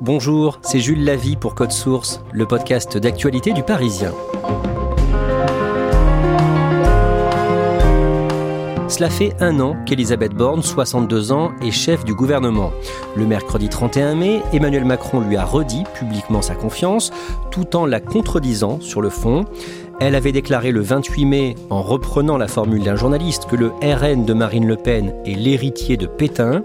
Bonjour, c'est Jules Lavie pour Code Source, le podcast d'actualité du Parisien. Cela fait un an qu'Elisabeth Borne, 62 ans, est chef du gouvernement. Le mercredi 31 mai, Emmanuel Macron lui a redit publiquement sa confiance, tout en la contredisant sur le fond. Elle avait déclaré le 28 mai, en reprenant la formule d'un journaliste, que le RN de Marine Le Pen est l'héritier de Pétain.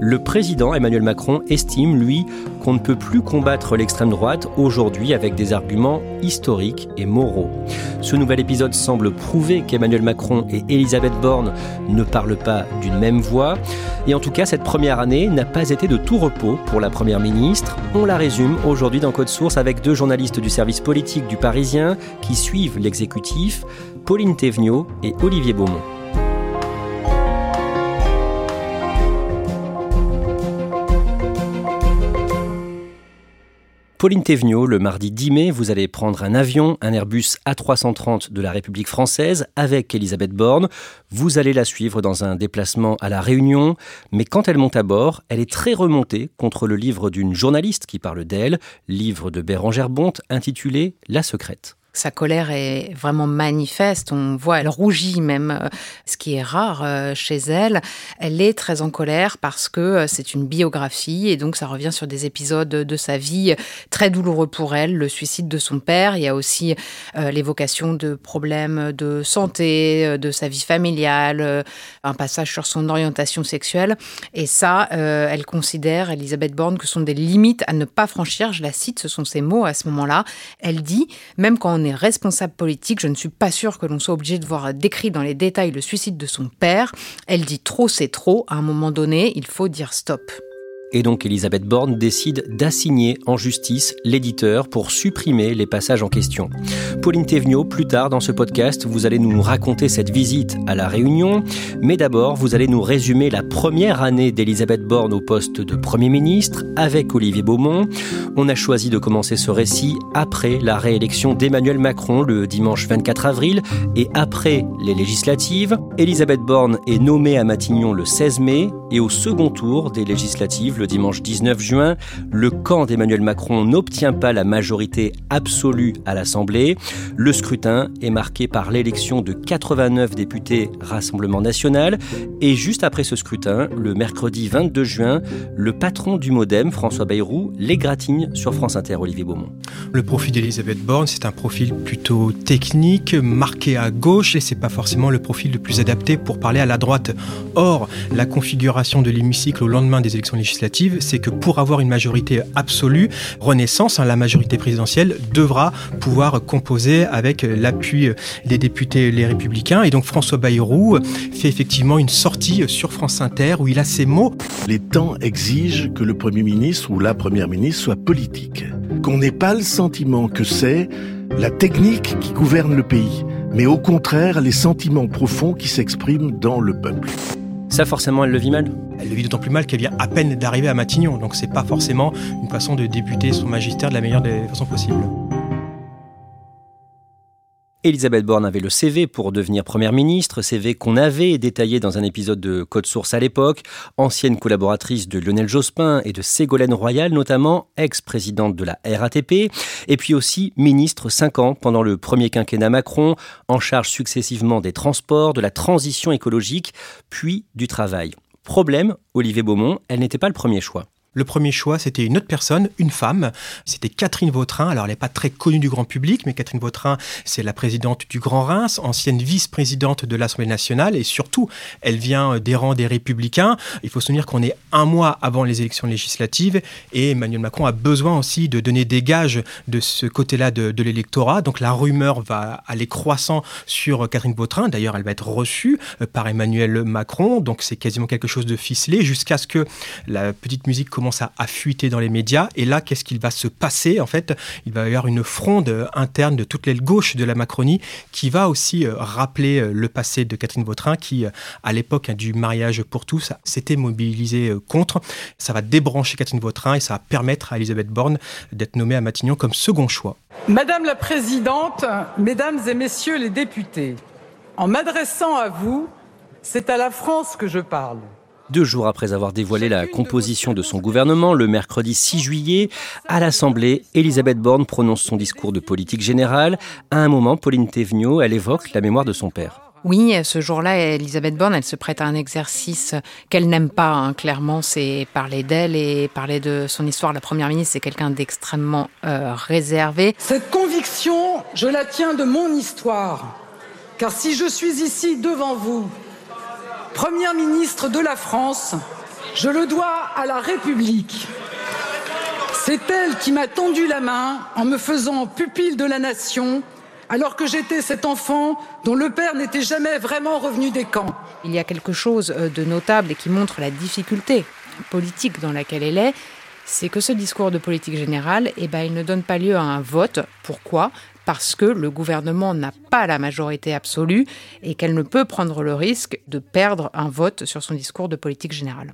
Le président Emmanuel Macron estime, lui, qu'on ne peut plus combattre l'extrême droite aujourd'hui avec des arguments historiques et moraux. Ce nouvel épisode semble prouver qu'Emmanuel Macron et Elisabeth Borne ne parlent pas d'une même voix. Et en tout cas, cette première année n'a pas été de tout repos pour la Première ministre. On la résume aujourd'hui dans Code Source avec deux journalistes du service politique du Parisien qui suivent l'exécutif, Pauline Thévenot et Olivier Beaumont. Pauline Thévenot, le mardi 10 mai, vous allez prendre un avion, un Airbus A330 de la République française avec Elisabeth Borne. Vous allez la suivre dans un déplacement à La Réunion, mais quand elle monte à bord, elle est très remontée contre le livre d'une journaliste qui parle d'elle, livre de Bérangère Bonte intitulé La secrète. Sa colère est vraiment manifeste. On voit, elle rougit même, euh, ce qui est rare euh, chez elle. Elle est très en colère parce que euh, c'est une biographie et donc ça revient sur des épisodes de sa vie très douloureux pour elle, le suicide de son père. Il y a aussi l'évocation de problèmes de santé, de sa vie familiale, un passage sur son orientation sexuelle. Et ça, elle considère, Elisabeth Borne, que ce sont des limites à ne pas franchir. Je la cite, ce sont ses mots à ce moment-là. Elle dit, même quand on est responsable politique, je ne suis pas sûre que l'on soit obligé de voir décrit dans les détails le suicide de son père. Elle dit trop, c'est trop. À un moment donné, il faut dire stop. Et donc Elisabeth Borne décide d'assigner en justice l'éditeur pour supprimer les passages en question. Pauline Thévenot, plus tard dans ce podcast, vous allez nous raconter cette visite à la Réunion, mais d'abord vous allez nous résumer la première année d'Elisabeth Borne au poste de Premier ministre avec Olivier Beaumont. On a choisi de commencer ce récit après la réélection d'Emmanuel Macron le dimanche 24 avril et après les législatives. Elisabeth Borne est nommée à Matignon le 16 mai et au second tour des législatives le dimanche 19 juin, le camp d'Emmanuel Macron n'obtient pas la majorité absolue à l'Assemblée. Le scrutin est marqué par l'élection de 89 députés Rassemblement national. Et juste après ce scrutin, le mercredi 22 juin, le patron du Modem, François Bayrou, l'égratigne sur France Inter, Olivier Beaumont. Le profil d'Elisabeth Borne, c'est un profil plutôt technique, marqué à gauche, et c'est pas forcément le profil le plus adapté pour parler à la droite. Or, la configuration de l'hémicycle au lendemain des élections législatives c'est que pour avoir une majorité absolue, Renaissance, hein, la majorité présidentielle, devra pouvoir composer avec l'appui des députés les républicains. Et donc François Bayrou fait effectivement une sortie sur France Inter où il a ces mots. Les temps exigent que le Premier ministre ou la Première ministre soit politique. Qu'on n'ait pas le sentiment que c'est la technique qui gouverne le pays, mais au contraire les sentiments profonds qui s'expriment dans le peuple. Ça, forcément, elle le vit mal? Elle le vit d'autant plus mal qu'elle vient à peine d'arriver à Matignon. Donc, c'est pas forcément une façon de débuter son magistère de la meilleure des façons possibles. Elisabeth Borne avait le CV pour devenir première ministre, CV qu'on avait détaillé dans un épisode de Code Source à l'époque, ancienne collaboratrice de Lionel Jospin et de Ségolène Royal notamment, ex-présidente de la RATP, et puis aussi ministre 5 ans pendant le premier quinquennat Macron, en charge successivement des transports, de la transition écologique, puis du travail. Problème, Olivier Beaumont, elle n'était pas le premier choix. Le premier choix, c'était une autre personne, une femme. C'était Catherine Vautrin. Alors, elle n'est pas très connue du grand public, mais Catherine Vautrin, c'est la présidente du Grand Reims, ancienne vice-présidente de l'Assemblée nationale, et surtout, elle vient des rangs des Républicains. Il faut se souvenir qu'on est un mois avant les élections législatives, et Emmanuel Macron a besoin aussi de donner des gages de ce côté-là de, l'électorat. Donc, la rumeur va aller croissant sur Catherine Vautrin. D'ailleurs, elle va être reçue euh, par Emmanuel Macron. Donc, c'est quasiment quelque chose de ficelé jusqu'à ce que la petite musique commence à, fuiter dans les médias. Et là, qu'est-ce qu'il va se passer En fait, il va y avoir une fronde interne de toute l'aile gauche de la Macronie qui va aussi euh, rappeler euh, le passé de Catherine Vautrin, qui, euh, à l'époque du mariage pour tous, s'était mobilisée contre. Ça va débrancher Catherine Vautrin et ça va permettre à Elisabeth Borne d'être nommée à Matignon comme second choix. Madame la Présidente, Mesdames et Messieurs les députés, en m'adressant à vous, c'est à la France que je parle. Deux jours après avoir dévoilé la composition de son gouvernement, le mercredi 6 juillet, à l'Assemblée, Elisabeth Borne prononce son discours de politique générale. À un moment, Pauline Thévenot, elle évoque la mémoire de son père. Oui, ce jour-là, Elisabeth Borne, elle se prête à un exercice qu'elle n'aime pas. Hein. Clairement, c'est parler d'elle et parler de son histoire. La première ministre, c'est quelqu'un d'extrêmement euh, réservé. Cette conviction, je la tiens de mon histoire. Car si je suis ici devant vous, Première ministre de la France, je le dois à la République. C'est elle qui m'a tendu la main en me faisant pupille de la nation alors que j'étais cet enfant dont le père n'était jamais vraiment revenu des camps. Il y a quelque chose euh, de notable et qui montre la difficulté politique dans laquelle elle est, c'est que ce discours de politique générale, eh ben, il ne donne pas lieu à un vote. Pourquoi? Parce que le gouvernement n'a pas la majorité absolue et qu'elle ne peut prendre le risque de perdre un vote sur son discours de politique générale.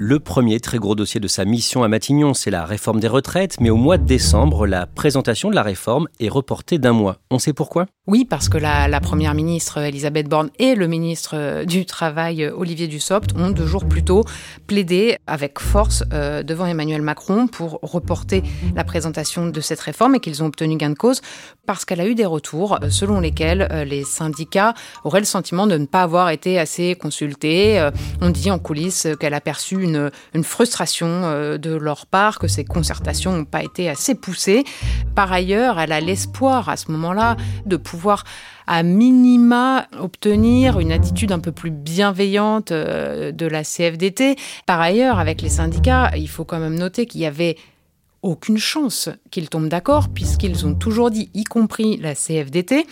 Le premier très gros dossier de sa mission à Matignon, c'est la réforme des retraites, mais au mois de décembre, la présentation de la réforme est reportée d'un mois. On sait pourquoi? Oui, parce que la, première ministre Elisabeth Borne et le ministre du Travail Olivier Dussopt ont deux jours plus tôt plaidé avec force euh, devant Emmanuel Macron pour reporter la présentation de cette réforme et qu'ils ont obtenu gain de cause parce qu'elle a eu des retours euh, selon lesquels euh, les syndicats auraient le sentiment de ne pas avoir été assez consultés. on dit en coulisses qu'elle a perçu frustration euh, de leur part, que ces concertations n'ont pas été assez poussées. Par ailleurs, elle a l'espoir à ce moment-là de pouvoir à minima obtenir une attitude un peu plus bienveillante euh, de la CFDT. Par ailleurs, avec les syndicats, il faut quand même noter qu'il y avait aucune chance qu'ils tombent d'accord, puisqu'ils ont toujours dit, y compris la CFDT,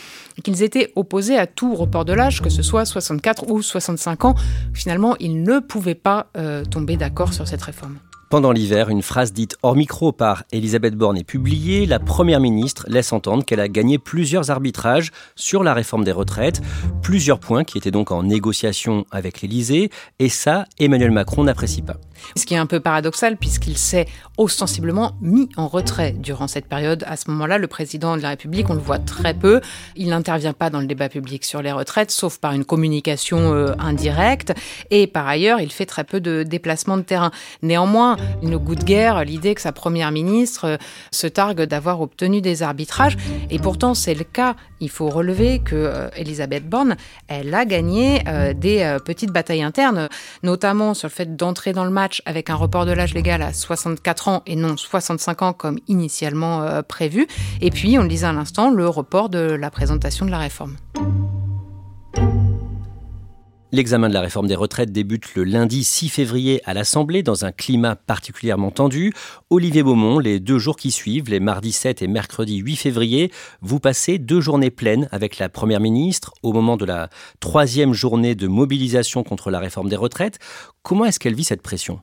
qu'ils étaient opposés à tout report de l'âge, que ce soit 64 ou 65 ans. Finalement, ils ne pouvaient pas euh, tomber d'accord sur cette réforme. Pendant l'hiver, une phrase dite hors micro par Elisabeth Borne est publiée. La Première ministre laisse entendre qu'elle a gagné plusieurs arbitrages sur la réforme des retraites, plusieurs points qui étaient donc en négociation avec l'Élysée, et ça, Emmanuel Macron n'apprécie pas. Ce qui est un peu paradoxal puisqu'il s'est ostensiblement mis en retrait durant cette période. À ce moment-là, le président de la République, on le voit très peu. Il n'intervient pas dans le débat public sur les retraites, sauf par une communication euh, indirecte. Et par ailleurs, il fait très peu de déplacements de terrain. Néanmoins, une goût de guerre l'idée que sa première ministre euh, se targue d'avoir obtenu des arbitrages. Et pourtant, c'est le cas. Il faut relever que euh, Elisabeth Borne, elle a gagné des petites batailles internes, notamment sur le fait d'entrer dans le match avec un report de l'âge légal à 64 ans et non 65 ans comme initialement euh, prévu. Et puis, on le disait à l'instant, le report de la présentation de la réforme. L'examen de la réforme des retraites débute le lundi 6 février à l'Assemblée dans un climat particulièrement tendu. Olivier Beaumont, les deux jours qui suivent, les mardis 7 et mercredi 8 février, vous passez deux journées pleines avec la Première ministre au moment de la troisième journée de mobilisation contre la réforme des retraites. Comment est-ce qu'elle vit cette pression?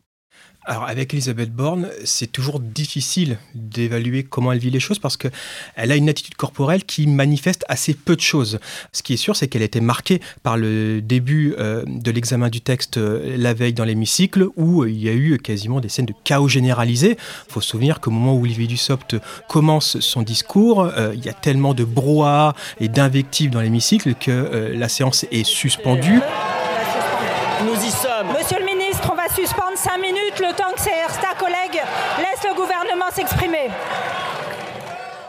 Alors avec Elisabeth Borne, c'est toujours difficile d'évaluer comment elle vit les choses parce qu'elle a une attitude corporelle qui manifeste assez peu de choses. Ce qui est sûr, c'est qu'elle été marquée par le début euh, de l'examen du texte euh, la veille dans l'hémicycle où il y a eu quasiment des scènes de chaos généralisé. Il faut se souvenir qu'au moment où Olivier Dussopt commence son discours, euh, il y a tellement de brouhaha et d'invectives dans l'hémicycle que la séance est suspendue. Nous y sommes. 5 minutes le temps que certains collègues laissent le gouvernement s'exprimer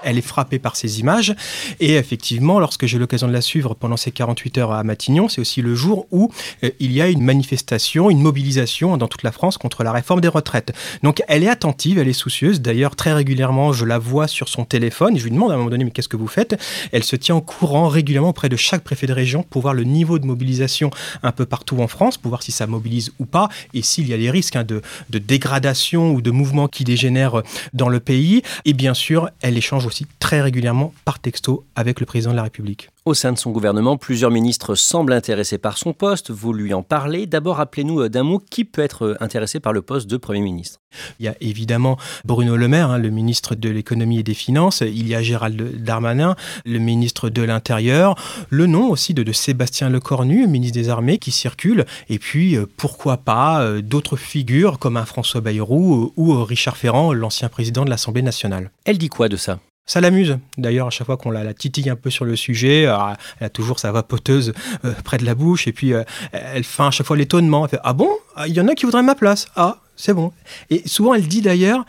elle est frappée par ces images. Et effectivement, lorsque j'ai l'occasion de la suivre pendant ces 48 heures à Matignon, c'est aussi le jour où euh, il y a une manifestation, une mobilisation dans toute la France contre la réforme des retraites. Donc elle est attentive, elle est soucieuse. D'ailleurs, très régulièrement, je la vois sur son téléphone. Je lui demande à un moment donné, mais qu'est-ce que vous faites? Elle se tient en courant régulièrement auprès de chaque préfet de région pour voir le niveau de mobilisation un peu partout en France, pour voir si ça mobilise ou pas, et s'il y a des risques hein, de, dégradation ou de mouvements qui dégénèrent dans le pays. Et bien sûr, elle échange aussi très régulièrement par texto avec le président de la République. Au sein de son gouvernement, plusieurs ministres semblent intéressés par son poste. Vous lui en parlez. D'abord, rappelez-nous euh, d'un mot qui peut être euh, intéressé par le poste de Premier ministre? Il y a évidemment Bruno Le Maire, hein, le ministre de l'économie et des finances. Il y a Gérald Darmanin, le ministre de l'Intérieur. Le nom aussi de, Sébastien Lecornu, ministre des Armées, qui circule. Et puis, euh, pourquoi pas d'autres figures comme un François Bayrou ou Richard Ferrand, l'ancien président de l'Assemblée nationale. Elle dit quoi de ça? Ça l'amuse. D'ailleurs, à chaque fois qu'on la, titille un peu sur le sujet, euh, elle a toujours sa vapoteuse euh, près de la bouche et puis euh, elle fait à chaque fois l'étonnement. Elle fait Ah bon? Ah, Il y en a qui voudraient ma place. Ah, c'est bon. Et souvent, elle dit d'ailleurs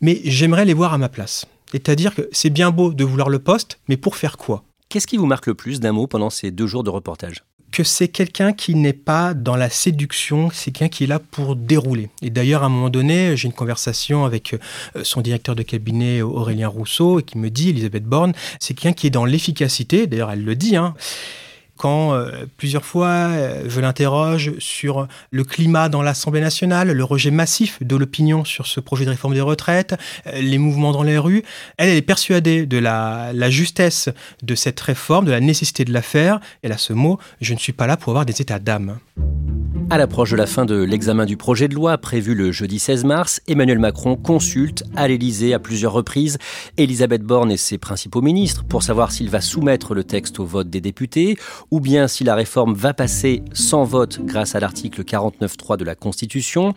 Mais j'aimerais les voir à ma place. C'est-à-dire que c'est bien beau de vouloir le poste, mais pour faire quoi? Qu'est-ce qui vous marque le plus d'un mot pendant ces deux jours de reportage? Que c'est quelqu'un qui n'est pas dans la séduction, c'est quelqu'un qui est là pour dérouler. Et d'ailleurs, à un moment donné, j'ai une conversation avec euh, son directeur de cabinet, Aurélien Rousseau, et qui me dit, Elisabeth Borne, c'est quelqu'un qui est dans l'efficacité, d'ailleurs elle le dit, hein, quand euh, plusieurs fois euh, je l'interroge sur le climat dans l'Assemblée nationale, le rejet massif de l'opinion sur ce projet de réforme des retraites, euh, les mouvements dans les rues, elle, est persuadée de la, la, justesse de cette réforme, de la nécessité de la faire. Elle a ce mot, je ne suis pas là pour avoir des états d'âme. À l'approche de la fin de l'examen du projet de loi prévu le jeudi 16 mars, Emmanuel Macron consulte à l'Élysée à plusieurs reprises Elisabeth Borne et ses principaux ministres pour savoir s'il va soumettre le texte au vote des députés ou bien si la réforme va passer sans vote grâce à l'article 49.3 de la Constitution.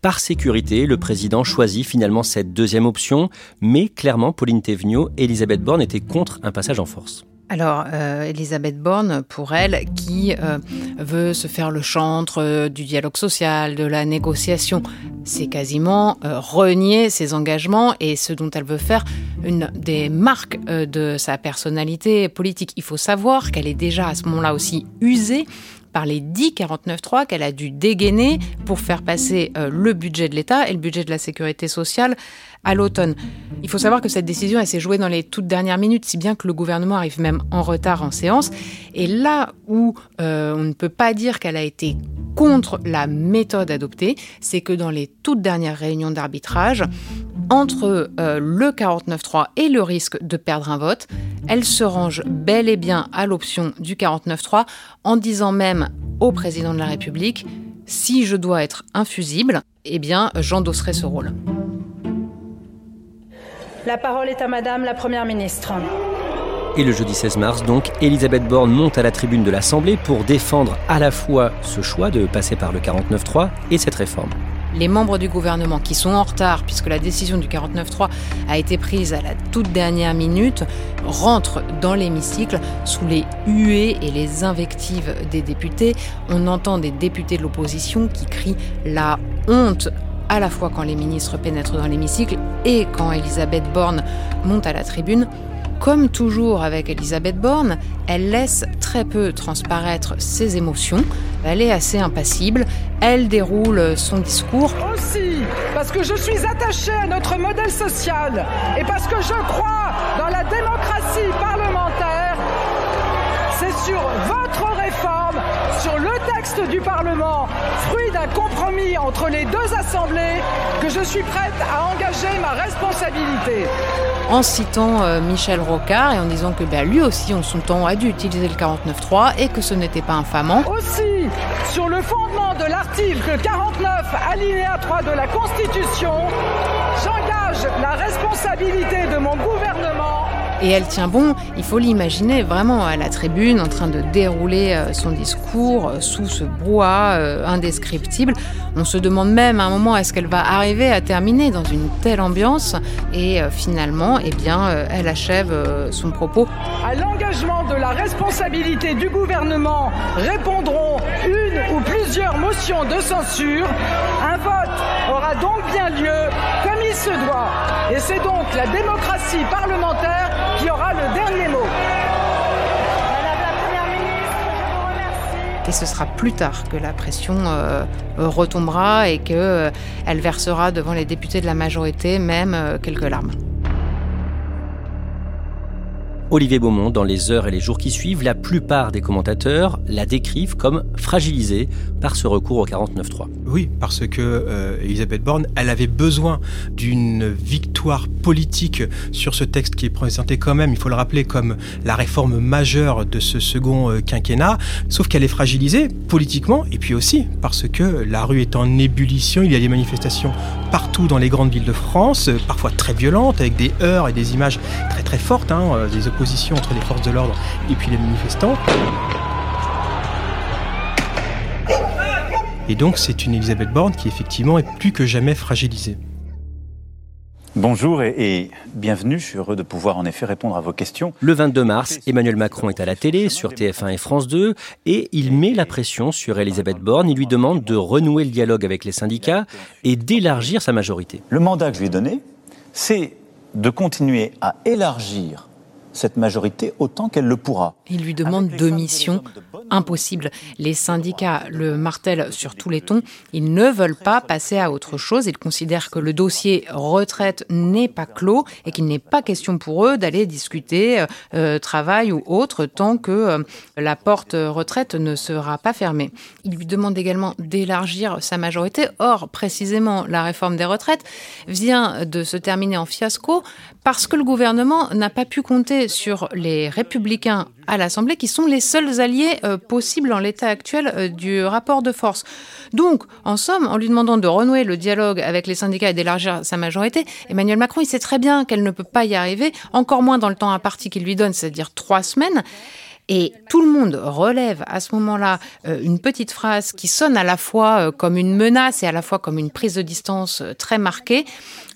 Par sécurité, le président choisit finalement cette deuxième option, mais clairement, Pauline Thévenot et Elisabeth Borne étaient contre un passage en force. Alors, euh, Elisabeth Borne, pour elle, qui euh, veut se faire le chantre euh, du dialogue social, de la négociation, c'est quasiment renier ses engagements et ce dont elle veut faire une des marques de sa personnalité politique. Il faut savoir qu'elle est déjà à ce moment-là aussi usée par les 10 49.3 qu'elle a dû dégainer pour faire passer le budget de l'État et le budget de la sécurité sociale à l'automne. Il faut savoir que cette décision, elle s'est jouée dans les toutes dernières minutes, si bien que le gouvernement arrive même en retard en séance. Et là où euh, on ne peut pas dire qu'elle a été contre la méthode adoptée, c'est que dans les toutes dernières réunions d'arbitrage, entre euh, le 49-3 et le risque de perdre un vote, elle se range bel et bien à l'option du 49-3 en disant même au président de la République si je dois être infusible, eh bien j'endosserai ce rôle. La parole est à Madame la Première ministre. Et le jeudi 16 mars, donc, Elisabeth Borne monte à la tribune de l'Assemblée pour défendre à la fois ce choix de passer par le 49-3 et cette réforme. Les membres du gouvernement qui sont en retard, puisque la décision du 49-3 a été prise à la toute dernière minute, rentrent dans l'hémicycle sous les huées et les invectives des députés. On entend des députés de l'opposition qui crient la honte à la fois quand les ministres pénètrent dans l'hémicycle et quand Elisabeth Borne monte à la tribune. Comme toujours avec Elisabeth Borne, elle laisse très peu transparaître ses émotions. Elle est assez impassible. Elle déroule son discours. Aussi, parce que je suis attachée à notre modèle social et parce que je crois dans la démocratie parlementaire, c'est sur votre réforme, sur le texte du Parlement, fruit d'un compromis entre les deux assemblées, que je suis prête à engager ma responsabilité. En citant euh, Michel Rocard et en disant que bah, lui aussi, en son temps, a dû utiliser le 49.3 et que ce n'était pas infamant. Aussi sur le fondement de l'article 49, alinéa 3 de la Constitution, j'engage la responsabilité de mon gouvernement et elle tient bon, il faut l'imaginer vraiment à la tribune en train de dérouler euh, son discours euh, sous ce brouhaha euh, indescriptible. On se demande même à un moment est-ce qu'elle va arriver à terminer dans une telle ambiance? Et finalement, eh bien, elle achève son propos. À l'engagement de la responsabilité du gouvernement répondront une ou plusieurs motions de censure. Un vote aura donc bien lieu comme il se doit. Et c'est donc la démocratie parlementaire qui aura le dernier mot. Madame la Première ministre, je vous remercie. Et ce sera plus tard que la pression euh, retombera et qu'elle euh, versera devant les députés de la majorité même euh, quelques larmes. Olivier Beaumont, dans les heures et les jours qui suivent, la plupart des commentateurs la décrivent comme fragilisée par ce recours au 49-3. Oui, parce que euh, Elisabeth Borne, elle avait besoin d'une victoire politique sur ce texte qui est présenté quand même, il faut le rappeler, comme la réforme majeure de ce second euh, quinquennat, sauf qu'elle est fragilisée politiquement, et puis aussi parce que la rue est en ébullition, il y a des manifestations partout dans les grandes villes de France, euh, parfois très violentes, avec des heurts et des images très très fortes, hein, opposition entre les forces de l'ordre et puis les manifestants. Et donc c'est une Elisabeth Borne qui effectivement est plus que jamais fragilisée. Bonjour et, bienvenue, je suis heureux de pouvoir en effet répondre à vos questions. Le 22 mars, Emmanuel Macron est à la télé sur TF1 et France 2 et il met la pression sur Elisabeth Borne, il lui demande de renouer le dialogue avec les syndicats et d'élargir sa majorité. Le mandat que je lui ai donné, c'est de continuer à élargir cette majorité autant qu'elle le pourra. Il lui demande deux missions impossibles. Les syndicats le martèlent sur tous les tons. Ils ne veulent pas passer à autre chose. Ils considèrent que le dossier retraite n'est pas clos et qu'il n'est pas question pour eux d'aller discuter euh, euh, travail ou autre tant que euh, la porte retraite ne sera pas fermée. Il lui demande également d'élargir sa majorité. Or, précisément, la réforme des retraites vient de se terminer en fiasco parce que le gouvernement n'a pas pu compter sur les républicains à l'Assemblée, qui sont les seuls alliés euh, possibles en l'état actuel euh, du rapport de force. Donc, en somme, en lui demandant de renouer le dialogue avec les syndicats et d'élargir sa majorité, Emmanuel Macron, il sait très bien qu'elle ne peut pas y arriver, encore moins dans le temps imparti qu'il lui donne, c'est-à-dire trois semaines. Et tout le monde relève à ce moment-là euh, une petite phrase qui sonne à la fois comme une menace et à la fois comme une prise de distance très marquée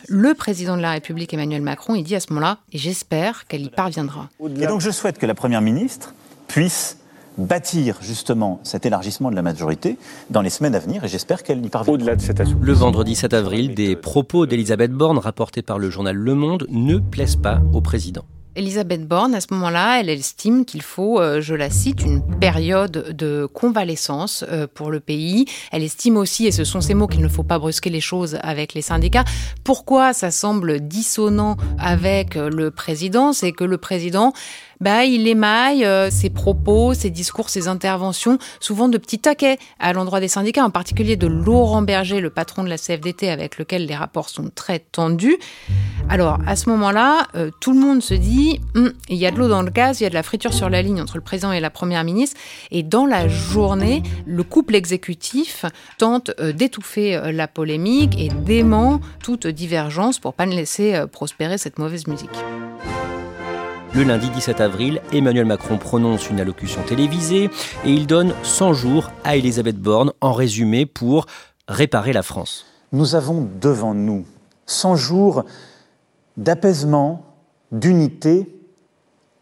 le président de la République, Emmanuel Macron, il dit à ce moment-là, et j'espère qu'elle y parviendra. Et donc je souhaite que la Première ministre puisse bâtir justement cet élargissement de la majorité dans les semaines à venir et j'espère qu'elle y parviendra. Au-delà de cet Le vendredi 7 avril, des propos d'Elisabeth Borne rapportés par le journal Le Monde ne plaisent pas au président. Elisabeth Borne, à ce moment-là, elle estime qu'il faut, euh, je la cite, une période de convalescence euh, pour le pays. Elle estime aussi, et ce sont ces mots, qu'il ne faut pas brusquer les choses avec les syndicats. Pourquoi ça semble dissonant avec euh, le président C'est que le président bah, il émaille euh, ses propos, ses discours, ses interventions, souvent de petits taquets à l'endroit des syndicats, en particulier de Laurent Berger, le patron de la CFDT, avec lequel les rapports sont très tendus. Alors, à ce moment-là, euh, tout le monde se dit, hum, il y a de l'eau dans le gaz, il y a de la friture sur la ligne entre le président et la première ministre, et dans la journée, le couple exécutif tente euh, d'étouffer la polémique et dément toute divergence pour pas ne laisser prospérer cette mauvaise musique. Le lundi 17 avril, Emmanuel Macron prononce une allocution télévisée et il donne 100 jours à Elisabeth Borne en résumé pour réparer la France. Nous avons devant nous 100 jours d'apaisement, d'unité,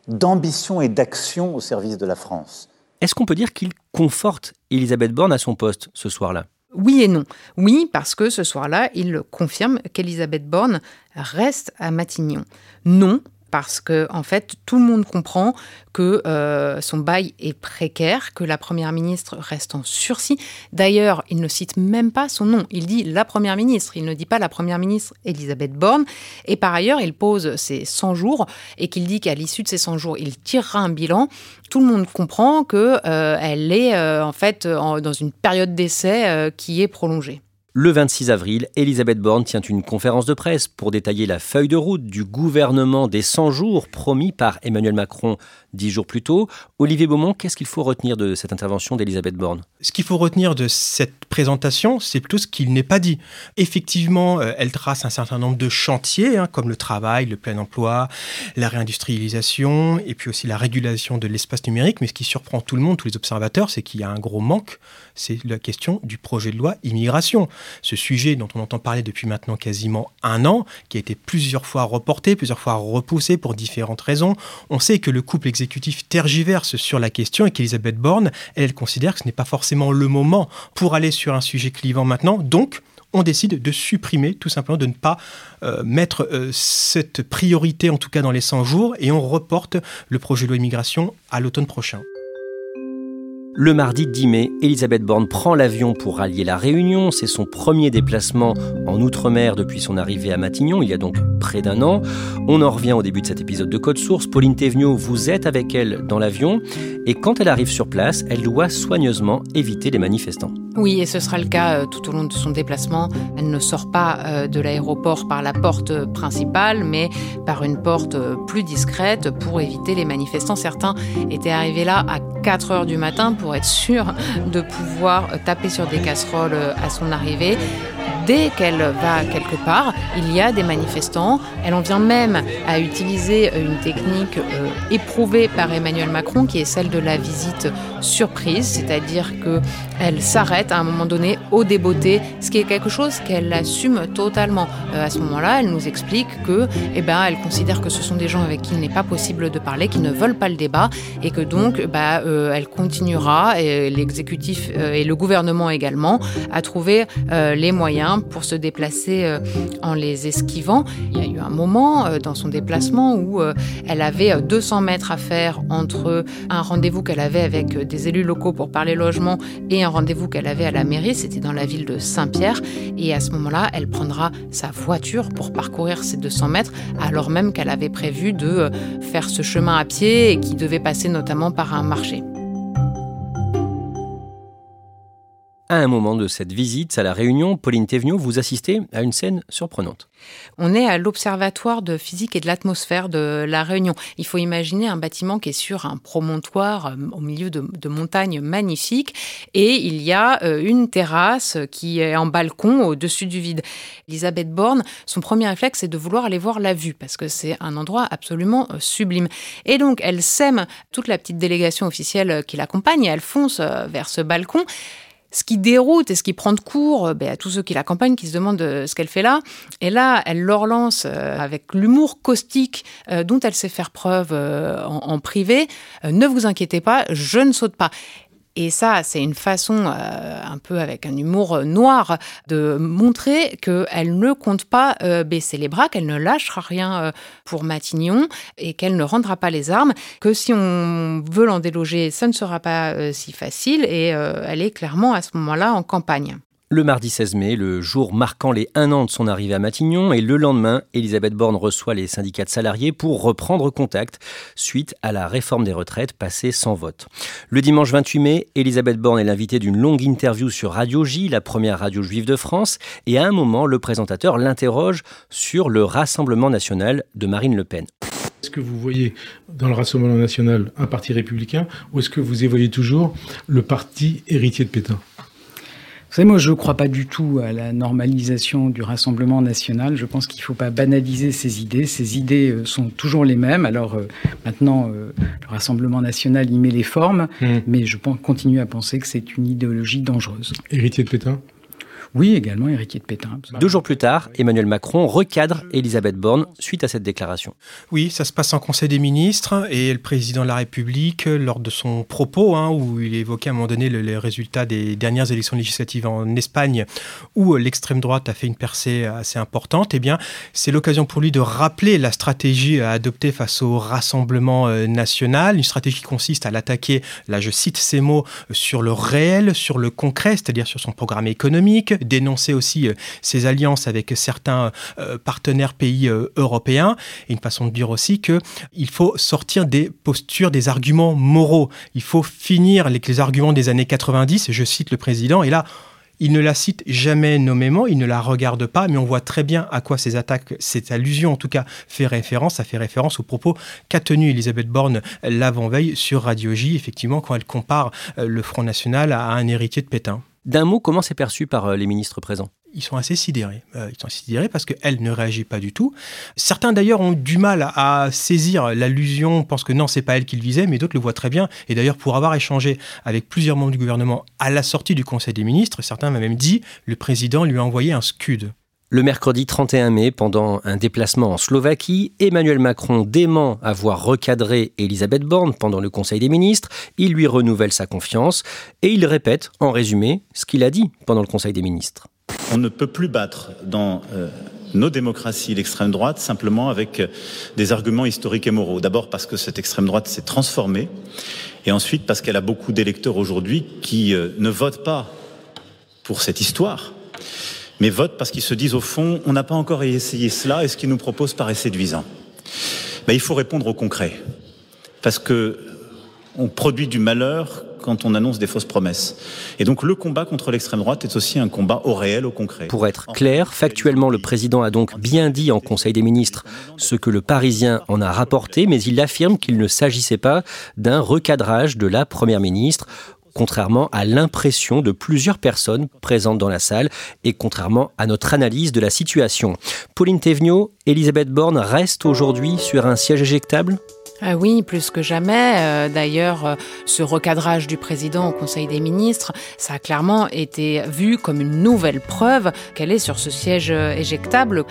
d'ambition et d'action au service de la France. Est-ce qu'on peut dire qu'il conforte Elisabeth Borne à son poste ce soir-là? Oui et non. Oui, parce que ce soir-là, il confirme qu'Elisabeth Borne reste à Matignon. Non, parce que en fait tout le monde comprend que euh, son bail est précaire, que la première ministre reste en sursis. D'ailleurs, il ne cite même pas son nom. Il dit la première ministre. Il ne dit pas la première ministre Elisabeth Borne. Et par ailleurs, il pose ses 100 jours et qu'il dit qu'à l'issue de ces 100 jours, il tirera un bilan. Tout le monde comprend que euh, elle est euh, en fait dans une période d'essai qui est prolongée. Le 26 avril, Elisabeth Borne tient une conférence de presse pour détailler la feuille de route du gouvernement des 100 jours promis par Emmanuel Macron dix jours plus tôt. Olivier Beaumont, qu'est-ce qu'il faut retenir de cette intervention d'Elisabeth Borne? Ce qu'il faut retenir de cette présentation, c'est plutôt ce qu'il n'est pas dit. Effectivement, euh, elle trace un certain nombre de chantiers, hein, comme le travail, le plein emploi, la réindustrialisation, et puis aussi la régulation de l'espace numérique. Mais ce qui surprend tout le monde, tous les observateurs, c'est qu'il y a un gros manque, c'est la question du projet de loi immigration. Ce sujet dont on entend parler depuis maintenant quasiment un an, qui a été plusieurs fois reporté, plusieurs fois repoussé pour différentes raisons. On sait que le couple exécutif tergiverse sur la question et qu'Elisabeth Borne, elle, considère que ce n'est pas forcément le moment pour aller sur un sujet clivant maintenant. Donc, on décide de supprimer, tout simplement, de ne pas euh, mettre euh, cette priorité, en tout cas dans les 100 jours, et on reporte le projet de loi immigration à l'automne prochain. Le mardi 10 mai, Elisabeth Borne prend l'avion pour rallier la Réunion. C'est son premier déplacement en Outre-mer depuis son arrivée à Matignon, il y a donc près d'un an. On en revient au début de cet épisode de Code Source. Pauline Thévenot, vous êtes avec elle dans l'avion et quand elle arrive sur place, elle doit soigneusement éviter les manifestants. Oui, et ce sera le cas euh, tout au long de son déplacement. Elle ne sort pas euh, de l'aéroport par la porte principale, mais par une porte euh, plus discrète pour éviter les manifestants. Certains étaient arrivés là à 4 heures du matin pour être sûrs de pouvoir taper sur des casseroles à son arrivée dès qu'elle va quelque part, il y a des manifestants. Elle en vient même à utiliser une technique euh, éprouvée par Emmanuel Macron, qui est celle de la visite surprise, c'est-à-dire qu'elle s'arrête à un moment donné au débeauté, ce qui est quelque chose qu'elle assume totalement. Euh, à ce moment-là, elle nous explique que, eh ben, elle considère que ce sont des gens avec qui il n'est pas possible de parler, qui ne veulent pas le débat, et que donc, bah, euh, elle continuera, et l'exécutif et le gouvernement également, à trouver les moyens pour se déplacer euh, en les esquivant. Il y a eu un moment euh, dans son déplacement où euh, elle avait 200 mètres à faire entre un rendez-vous qu'elle avait avec des élus locaux pour parler logement et un rendez-vous qu'elle avait à la mairie. C'était dans la ville de Saint-Pierre. Et à ce moment-là, elle prendra sa voiture pour parcourir ces 200 mètres, alors même qu'elle avait prévu de faire ce chemin à pied et qui devait passer notamment par un marché. À un moment de cette visite à la Réunion, Pauline Thévenot, vous assistez à une scène surprenante. On est à l'Observatoire de physique et de l'atmosphère de la Réunion. Il faut imaginer un bâtiment qui est sur un promontoire euh, au milieu de, montagnes magnifiques et il y a euh, une terrasse qui est en balcon au-dessus du vide. Elisabeth Borne, son premier réflexe, c'est de vouloir aller voir la vue parce que c'est un endroit absolument euh, sublime. Et donc, elle sème toute la petite délégation officielle qui l'accompagne et elle fonce vers ce balcon ce qui déroute et ce qui prend de court euh, ben, à tous ceux qui l'accompagnent, qui se demandent euh, ce qu'elle fait là. Et là, elle leur lance euh, avec l'humour caustique dont elle sait faire preuve en, privé. ne vous inquiétez pas, je ne saute pas. Et ça, c'est une façon, euh, un peu avec un humour noir, de montrer qu'elle ne compte pas euh, baisser les bras, qu'elle ne lâchera rien euh, pour Matignon et qu'elle ne rendra pas les armes, que si on veut l'en déloger, ça ne sera pas si facile. Et elle est clairement à ce moment-là en campagne le mardi 16 mai, le jour marquant les un an de son arrivée à Matignon, et le lendemain, Elisabeth Borne reçoit les syndicats de salariés pour reprendre contact suite à la réforme des retraites passée sans vote. Le dimanche 28 mai, Elisabeth Borne est l'invitée d'une longue interview sur Radio J, la première radio juive de France, et à un moment, le présentateur l'interroge sur le Rassemblement national de Marine Le Pen. Est-ce que vous voyez dans le Rassemblement national un parti républicain ou est-ce que vous évoyez toujours le parti héritier de Pétain? Vous savez, moi, je ne crois pas du tout à la normalisation du Rassemblement national. Je pense qu'il ne faut pas banaliser ces idées. Ces idées euh, sont toujours les mêmes. Alors euh, maintenant, euh, le Rassemblement national y met les formes, mmh. mais je continue à penser que c'est une idéologie dangereuse. Héritier de Pétain? Oui, également héritier de Pétain. Deux jours plus tard, Emmanuel Macron recadre Elisabeth Borne suite à cette déclaration. Oui, ça se passe en Conseil des ministres et le président de la République, lors de son propos, hein, où il évoquait à un moment donné les résultats des dernières élections législatives en Espagne, où l'extrême droite a fait une percée assez importante, eh bien, c'est l'occasion pour lui de rappeler la stratégie à adopter face au Rassemblement euh, national, une stratégie qui consiste à l'attaquer, là je cite ces mots, sur le réel, sur le concret, c'est-à-dire sur son programme économique, dénoncer aussi euh, ses alliances avec certains euh, partenaires pays euh, européens. Et une façon de dire aussi qu'il faut sortir des postures, des arguments moraux. Il faut finir avec les arguments des années 90, je cite le président, et là, Il ne la cite jamais nommément, il ne la regarde pas, mais on voit très bien à quoi ces attaques, cette allusion en tout cas, fait référence. Ça fait référence aux propos qu'a tenu Elisabeth Borne l'avant-veille sur Radio J, effectivement, quand elle compare le Front National à un héritier de Pétain. D'un mot, comment c'est perçu par euh, les ministres présents? Ils sont assez sidérés. Euh, ils sont sidérés parce qu'elle ne réagit pas du tout. Certains d'ailleurs ont du mal à saisir l'allusion, pensent que non, c'est pas elle qu'il visait, mais d'autres le voient très bien. Et d'ailleurs, pour avoir échangé avec plusieurs membres du gouvernement à la sortie du Conseil des ministres, certains m'ont même dit le président lui a envoyé un scud. Le mercredi 31 mai, pendant un déplacement en Slovaquie, Emmanuel Macron dément avoir recadré Elisabeth Borne pendant le Conseil des ministres, il lui renouvelle sa confiance et il répète, en résumé, ce qu'il a dit pendant le Conseil des ministres. On ne peut plus battre dans euh, nos démocraties l'extrême droite simplement avec euh, des arguments historiques et moraux. D'abord parce que cette extrême droite s'est transformée et ensuite parce qu'elle a beaucoup d'électeurs aujourd'hui qui euh, ne votent pas pour cette histoire mais votent parce qu'ils se disent au fond, on n'a pas encore essayé cela, et ce qu'ils nous proposent paraît séduisant. Ben, il faut répondre au concret, parce que on produit du malheur quand on annonce des fausses promesses. Et donc le combat contre l'extrême droite est aussi un combat au réel, au concret. Pour être clair, factuellement, le président a donc bien dit en Conseil des ministres ce que le Parisien en a rapporté, mais il affirme qu'il ne s'agissait pas d'un recadrage de la Première ministre contrairement à l'impression de plusieurs personnes présentes dans la salle et contrairement à notre analyse de la situation. Pauline Thévenot, Elisabeth Borne reste aujourd'hui sur un siège éjectable? Ah oui, plus que jamais. Euh, d'ailleurs, euh, ce recadrage du président au Conseil des ministres, ça a clairement été vu comme une nouvelle preuve qu'elle est sur ce siège euh, éjectable.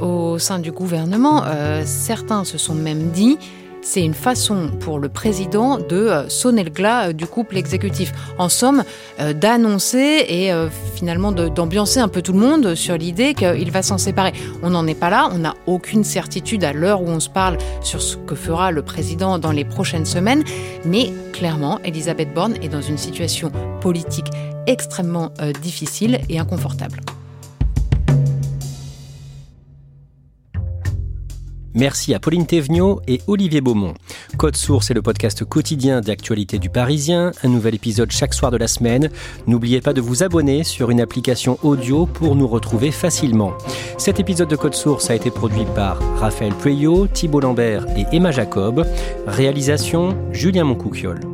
Au sein du gouvernement, certains se sont même dit c'est une façon pour le président de euh, sonner le glas euh, du couple exécutif. En somme, euh, d'annoncer et finalement d'ambiancer un peu tout le monde sur l'idée qu'il va s'en séparer. On n'en est pas là, on n'a aucune certitude à l'heure où on se parle sur ce que fera le président dans les prochaines semaines, mais clairement, Elisabeth Borne est dans une situation politique extrêmement difficile et inconfortable. Merci à Pauline Thévenot et Olivier Beaumont. Code Source est le podcast quotidien d'actualité du Parisien, un nouvel épisode chaque soir de la semaine. N'oubliez pas de vous abonner sur une application audio pour nous retrouver facilement. Cet épisode de Code Source a été produit par Raphaël Pueyo, Thibault Lambert et Emma Jacob. Réalisation Julien Moncouquiole.